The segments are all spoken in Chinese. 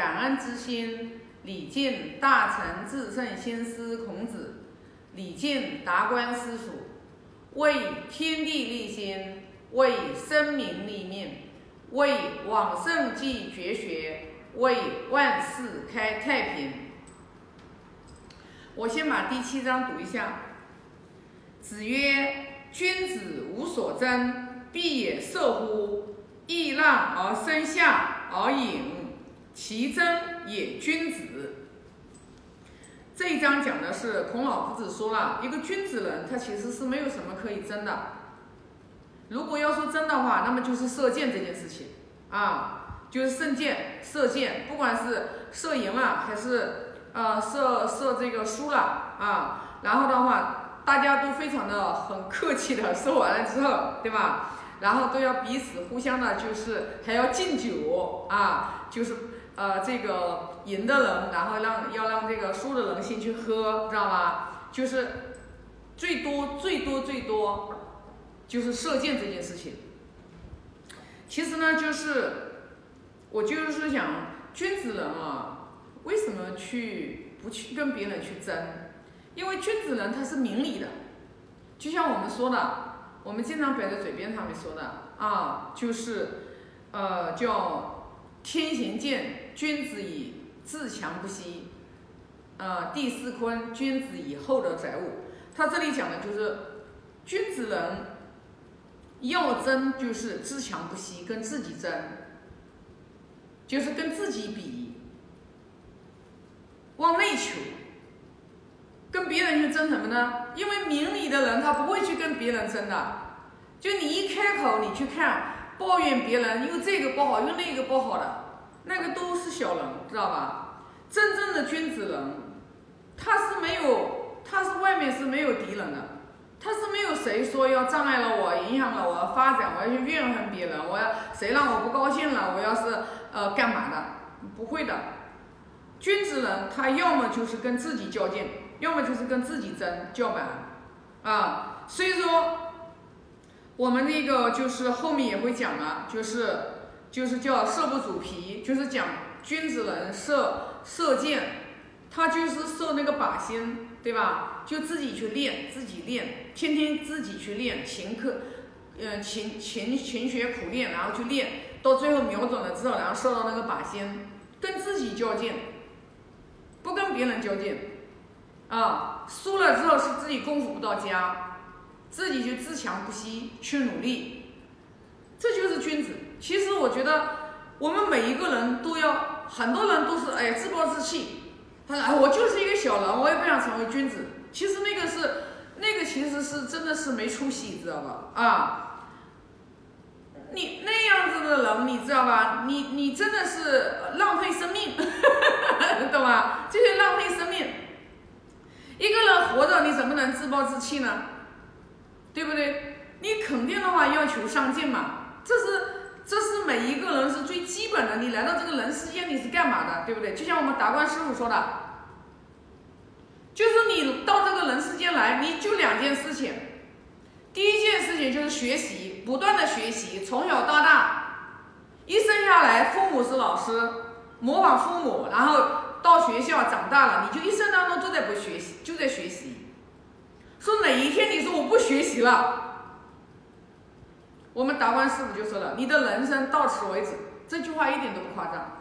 感恩之心，礼敬大成至圣先师孔子，礼敬达观师祖，为天地立心，为生民立命，为往圣继绝学，为万世开太平。我先把第七章读一下。子曰：“君子无所争，必也射乎！易让而生下而隐，其争也君子。”这一章讲的是孔老夫子说了一个君子人，他其实是没有什么可以争的。如果要说争的话，那么就是射箭这件事情啊，就是射箭，射箭，不管是射赢了还是呃射射这个输了啊，然后的话。大家都非常的很客气的说完了之后，对吧？然后都要彼此互相的，就是还要敬酒啊，就是呃这个赢的人，然后让要让这个输的人先去喝，知道吧？就是最多最多最多就是射箭这件事情。其实呢，就是我就是想，君子人啊，为什么去不去跟别人去争？因为君子人他是明理的，就像我们说的，我们经常摆在嘴边上面说的啊，就是，呃，叫天行健，君子以自强不息，呃，第四坤，君子以厚德载物。他这里讲的就是，君子人要争就是自强不息，跟自己争，就是跟自己比，往内求。跟别人去争什么呢？因为明理的人他不会去跟别人争的。就你一开口，你去看抱怨别人又这个不好又那个不好的，那个都是小人，知道吧？真正的君子人，他是没有，他是外面是没有敌人的，他是没有谁说要障碍了我，影响了我的发展，我要去怨恨别人，我要谁让我不高兴了，我要是呃干嘛的？不会的。君子人他要么就是跟自己较劲。要么就是跟自己争叫板，啊，所以说我们那个就是后面也会讲了，就是就是叫射不主皮，就是讲君子人射射箭，他就是射那个靶心，对吧？就自己去练，自己练，天天自己去练勤课，嗯，勤勤勤学苦练，然后去练，到最后瞄准了之后，然后射到那个靶心，跟自己较劲，不跟别人较劲。啊，输了之后是自己功夫不到家，自己就自强不息去努力，这就是君子。其实我觉得我们每一个人都要，很多人都是哎自暴自弃，他说哎我就是一个小人，我也不想成为君子。其实那个是那个其实是真的是没出息，知道吧？啊，你那样子的人，你知道吧？你你真的是浪费生命，懂吧？就是浪费生命。一个人活着，你怎么能自暴自弃呢？对不对？你肯定的话要求上进嘛，这是这是每一个人是最基本的。你来到这个人世间，你是干嘛的？对不对？就像我们达观师傅说的，就是你到这个人世间来，你就两件事情。第一件事情就是学习，不断的学习，从小到大，一生下来，父母是老师，模仿父母，然后。到学校长大了，你就一生当中都在不学习，就在学习。说哪一天你说我不学习了，我们达观师傅就说了，你的人生到此为止。这句话一点都不夸张。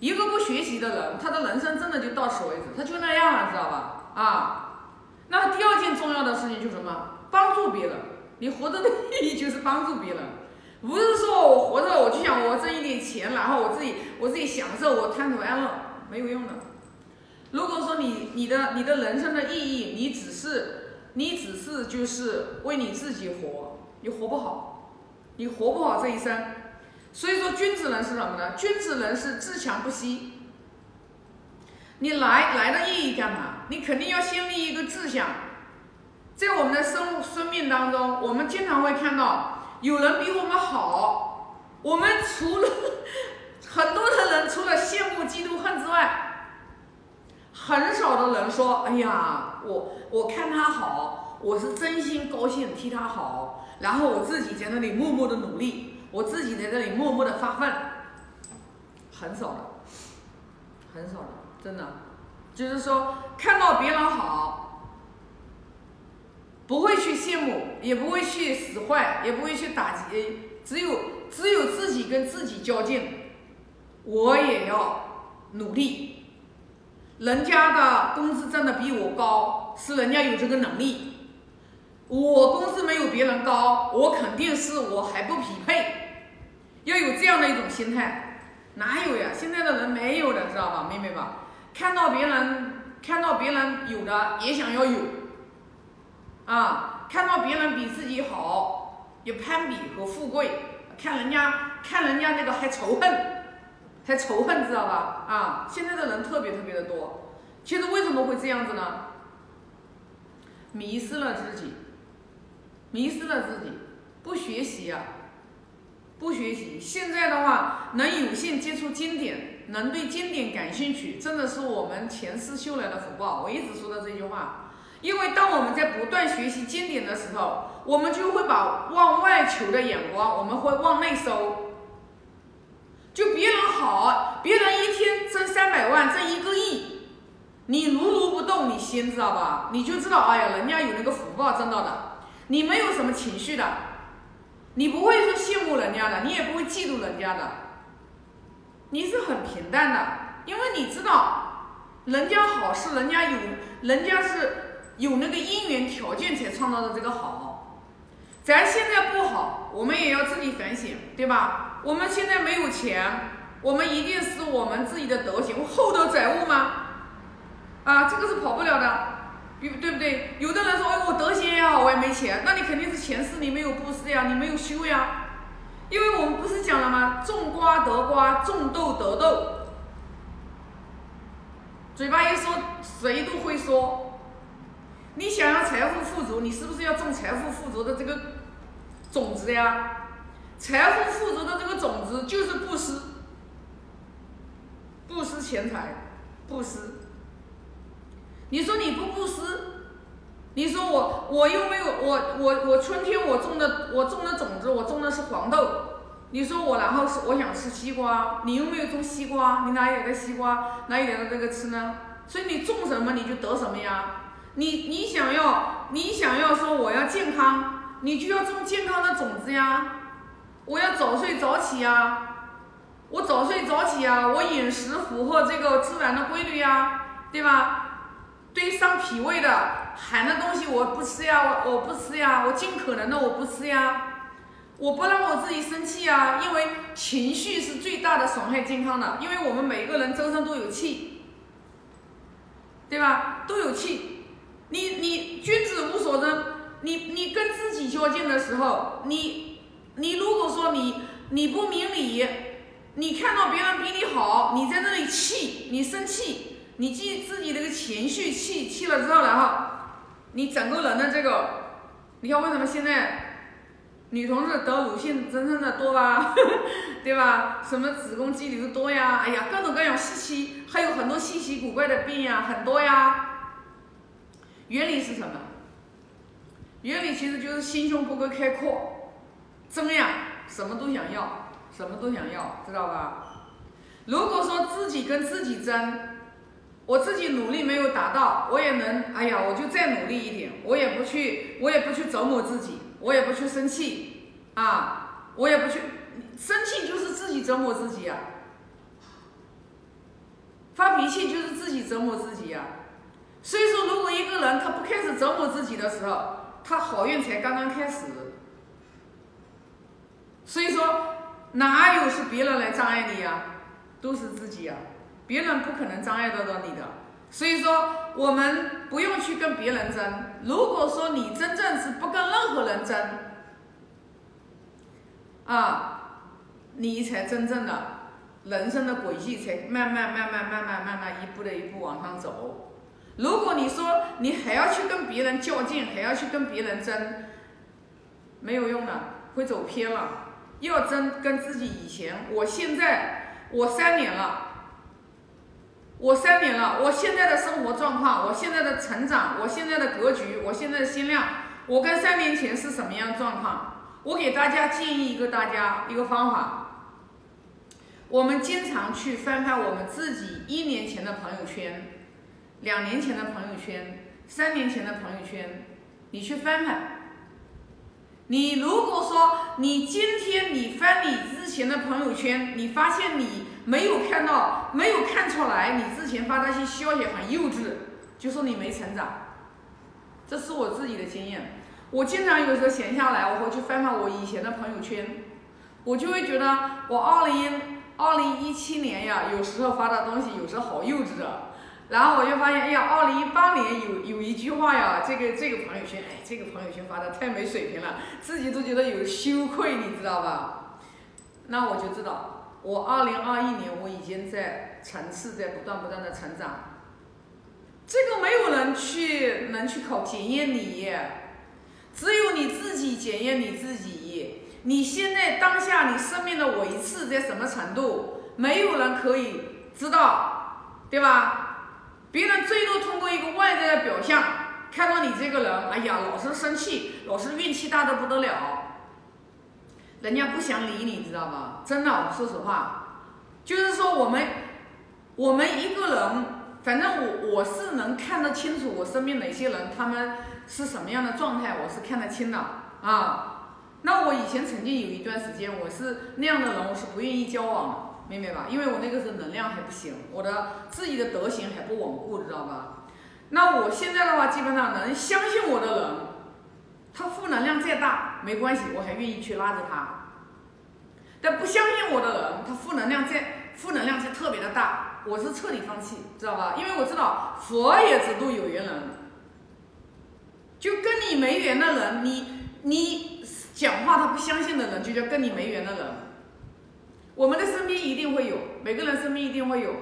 一个不学习的人，他的人生真的就到此为止，他就那样了，知道吧？啊，那第二件重要的事情就是什么？帮助别人。你活着的意义就是帮助别人，不是说我活着我就想我挣一点钱，然后我自己我自己享受，我贪图安乐。没有用的。你你的你的人生的意义，你只是你只是就是为你自己活，你活不好，你活不好这一生。所以说，君子人是什么呢？君子人是自强不息。你来来的意义干嘛？你肯定要先立一个志向。在我们的生生命当中，我们经常会看到有人比我们好，我们除了。很多的人除了羡慕、嫉妒、恨之外，很少的人说：“哎呀，我我看他好，我是真心高兴替他好，然后我自己在那里默默的努力，我自己在这里默默的发奋。”很少的，很少的，真的。就是说，看到别人好，不会去羡慕，也不会去使坏，也不会去打击，只有只有自己跟自己较劲。我也要努力，人家的工资挣的比我高，是人家有这个能力。我工资没有别人高，我肯定是我还不匹配，要有这样的一种心态。哪有呀？现在的人没有的，知道吧，妹妹吧？看到别人看到别人有的也想要有，啊，看到别人比自己好，有攀比和富贵，看人家看人家那个还仇恨，还仇恨，知道吧？啊，现在的人特别特别的多。其实为什么会这样子呢？迷失了自己。迷失了自己，不学习呀，不学习。现在的话，能有幸接触经典，能对经典感兴趣，真的是我们前世修来的福报。我一直说的这句话，因为当我们在不断学习经典的时候，我们就会把往外求的眼光，我们会往内收。就别人好，别人一天挣三百万，挣一个亿，你如如不动，你心知道吧？你就知道，哎呀，人家有那个福报挣到的。你没有什么情绪的，你不会说羡慕人家的，你也不会嫉妒人家的，你是很平淡的，因为你知道人家好是人家有，人家是有那个因缘条件才创造的这个好，咱现在不好，我们也要自己反省，对吧？我们现在没有钱，我们一定是我们自己的德行，厚德载物吗？啊，这个是跑不了的。对对不对？有的人说，哎，我德行也好，我也没钱，那你肯定是前世你没有布施呀，你没有修呀。因为我们不是讲了吗？种瓜得瓜，种豆得豆。嘴巴一说，谁都会说。你想要财富富足，你是不是要种财富富足的这个种子呀？财富富足的这个种子就是布施，布施钱财，布施。你说你不布施，你说我我又没有我我我春天我种的我种的种子我种的是黄豆，你说我然后是我想吃西瓜，你又没有种西瓜，你哪有的西瓜哪有的这个吃呢？所以你种什么你就得什么呀？你你想要你想要说我要健康，你就要种健康的种子呀。我要早睡早起呀，我早睡早起呀，我饮食符合这个自然的规律呀，对吧？对伤脾胃的寒的东西我不吃呀，我我不吃呀，我尽可能的我不吃呀，我不让我自己生气呀，因为情绪是最大的损害健康的，因为我们每个人周身都有气，对吧？都有气，你你君子无所争，你你跟自己较劲的时候，你你如果说你你不明理，你看到别人比你好，你在那里气，你生气。你记自己那个情绪气气了之后，然后你整个人的这个，你看为什么现在女同志得乳腺增生的多吧？对吧？什么子宫肌瘤多呀？哎呀，各种各样稀奇，还有很多稀奇古怪的病呀，很多呀。原理是什么？原理其实就是心胸不够开阔，争呀，什么都想要，什么都想要，知道吧？如果说自己跟自己争。我自己努力没有达到，我也能，哎呀，我就再努力一点，我也不去，我也不去折磨自己，我也不去生气，啊，我也不去生气，就是自己折磨自己呀，发脾气就是自己折磨自己呀。所以说，如果一个人他不开始折磨自己的时候，他好运才刚刚开始。所以说，哪有是别人来障碍你呀，都是自己呀。别人不可能障碍得到你的，所以说我们不用去跟别人争。如果说你真正是不跟任何人争，啊，你才真正的人生的轨迹才慢慢慢慢慢慢慢慢一步的一步往上走。如果你说你还要去跟别人较劲，还要去跟别人争，没有用的，会走偏了。要争跟自己以前，我现在我三年了。我三年了，我现在的生活状况，我现在的成长，我现在的格局，我现在的心量，我跟三年前是什么样状况？我给大家建议一个大家一个方法，我们经常去翻翻我们自己一年前的朋友圈，两年前的朋友圈，三年前的朋友圈，你去翻翻。你如果说你今天你翻你之前的朋友圈，你发现你没有看到，没有看出来你之前发那些消息很幼稚，就说你没成长。这是我自己的经验。我经常有时候闲下来，我会去翻翻我以前的朋友圈，我就会觉得我二零二零一七年呀，有时候发的东西有时候好幼稚的。然后我就发现，哎呀，二零一八年有有一句话呀，这个这个朋友圈，哎，这个朋友圈发的太没水平了，自己都觉得有羞愧，你知道吧？那我就知道，我二零二一年我已经在层次在不断不断的成长，这个没有人去能去考检验你，只有你自己检验你自己。你现在当下你生命的维次在什么程度，没有人可以知道，对吧？别人最多通过一个外在的表象看到你这个人，哎呀，老是生气，老是运气大的不得了，人家不想理你，知道吗？真的，说实话，就是说我们我们一个人，反正我我是能看得清楚我身边哪些人他们是什么样的状态，我是看得清的啊。那我以前曾经有一段时间，我是那样的人，我是不愿意交往的。明白吧？因为我那个时候能量还不行，我的自己的德行还不稳固，知道吧？那我现在的话，基本上能相信我的人，他负能量再大没关系，我还愿意去拉着他。但不相信我的人，他负能量再负能量再特别的大，我是彻底放弃，知道吧？因为我知道佛也只渡有缘人，就跟你没缘的人，你你讲话他不相信的人，就叫跟你没缘的人。我们的身边一定会有，每个人身边一定会有。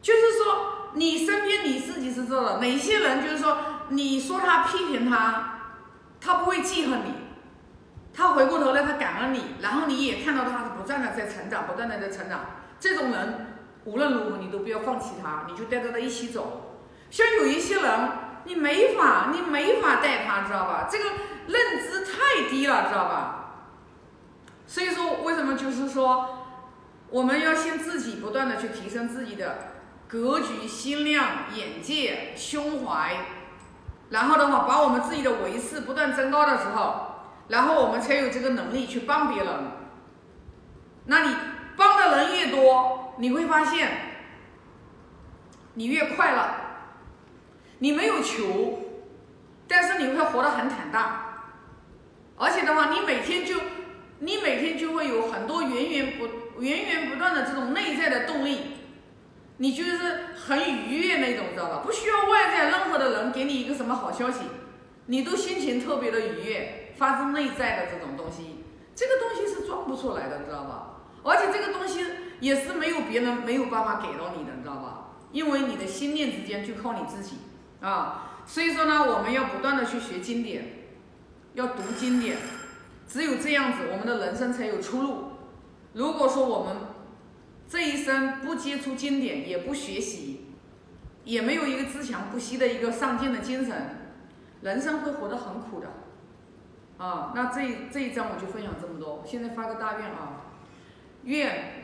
就是说，你身边你自己是知道的，哪些人就是说，你说他批评他，他不会记恨你，他回过头来他感恩你，然后你也看到他是不断的在成长，不断的在成长。这种人无论如何你都不要放弃他，你就带着他一起走。像有一些人，你没法，你没法带他，知道吧？这个认知太低了，知道吧？所以说，为什么就是说，我们要先自己不断的去提升自己的格局、心量、眼界、胸怀，然后的话，把我们自己的维次不断增高的时候，然后我们才有这个能力去帮别人。那你帮的人越多，你会发现，你越快乐。你没有求，但是你会活得很坦荡，而且的话，你每天就。你每天就会有很多源源不源源不断的这种内在的动力，你就是很愉悦那种，知道吧？不需要外在任何的人给你一个什么好消息，你都心情特别的愉悦，发自内在的这种东西，这个东西是装不出来的，知道吧？而且这个东西也是没有别人没有办法给到你的，知道吧？因为你的心念之间就靠你自己啊，所以说呢，我们要不断的去学经典，要读经典。只有这样子，我们的人生才有出路。如果说我们这一生不接触经典，也不学习，也没有一个自强不息的一个上进的精神，人生会活得很苦的。啊，那这这一章我就分享这么多。现在发个大愿啊，愿。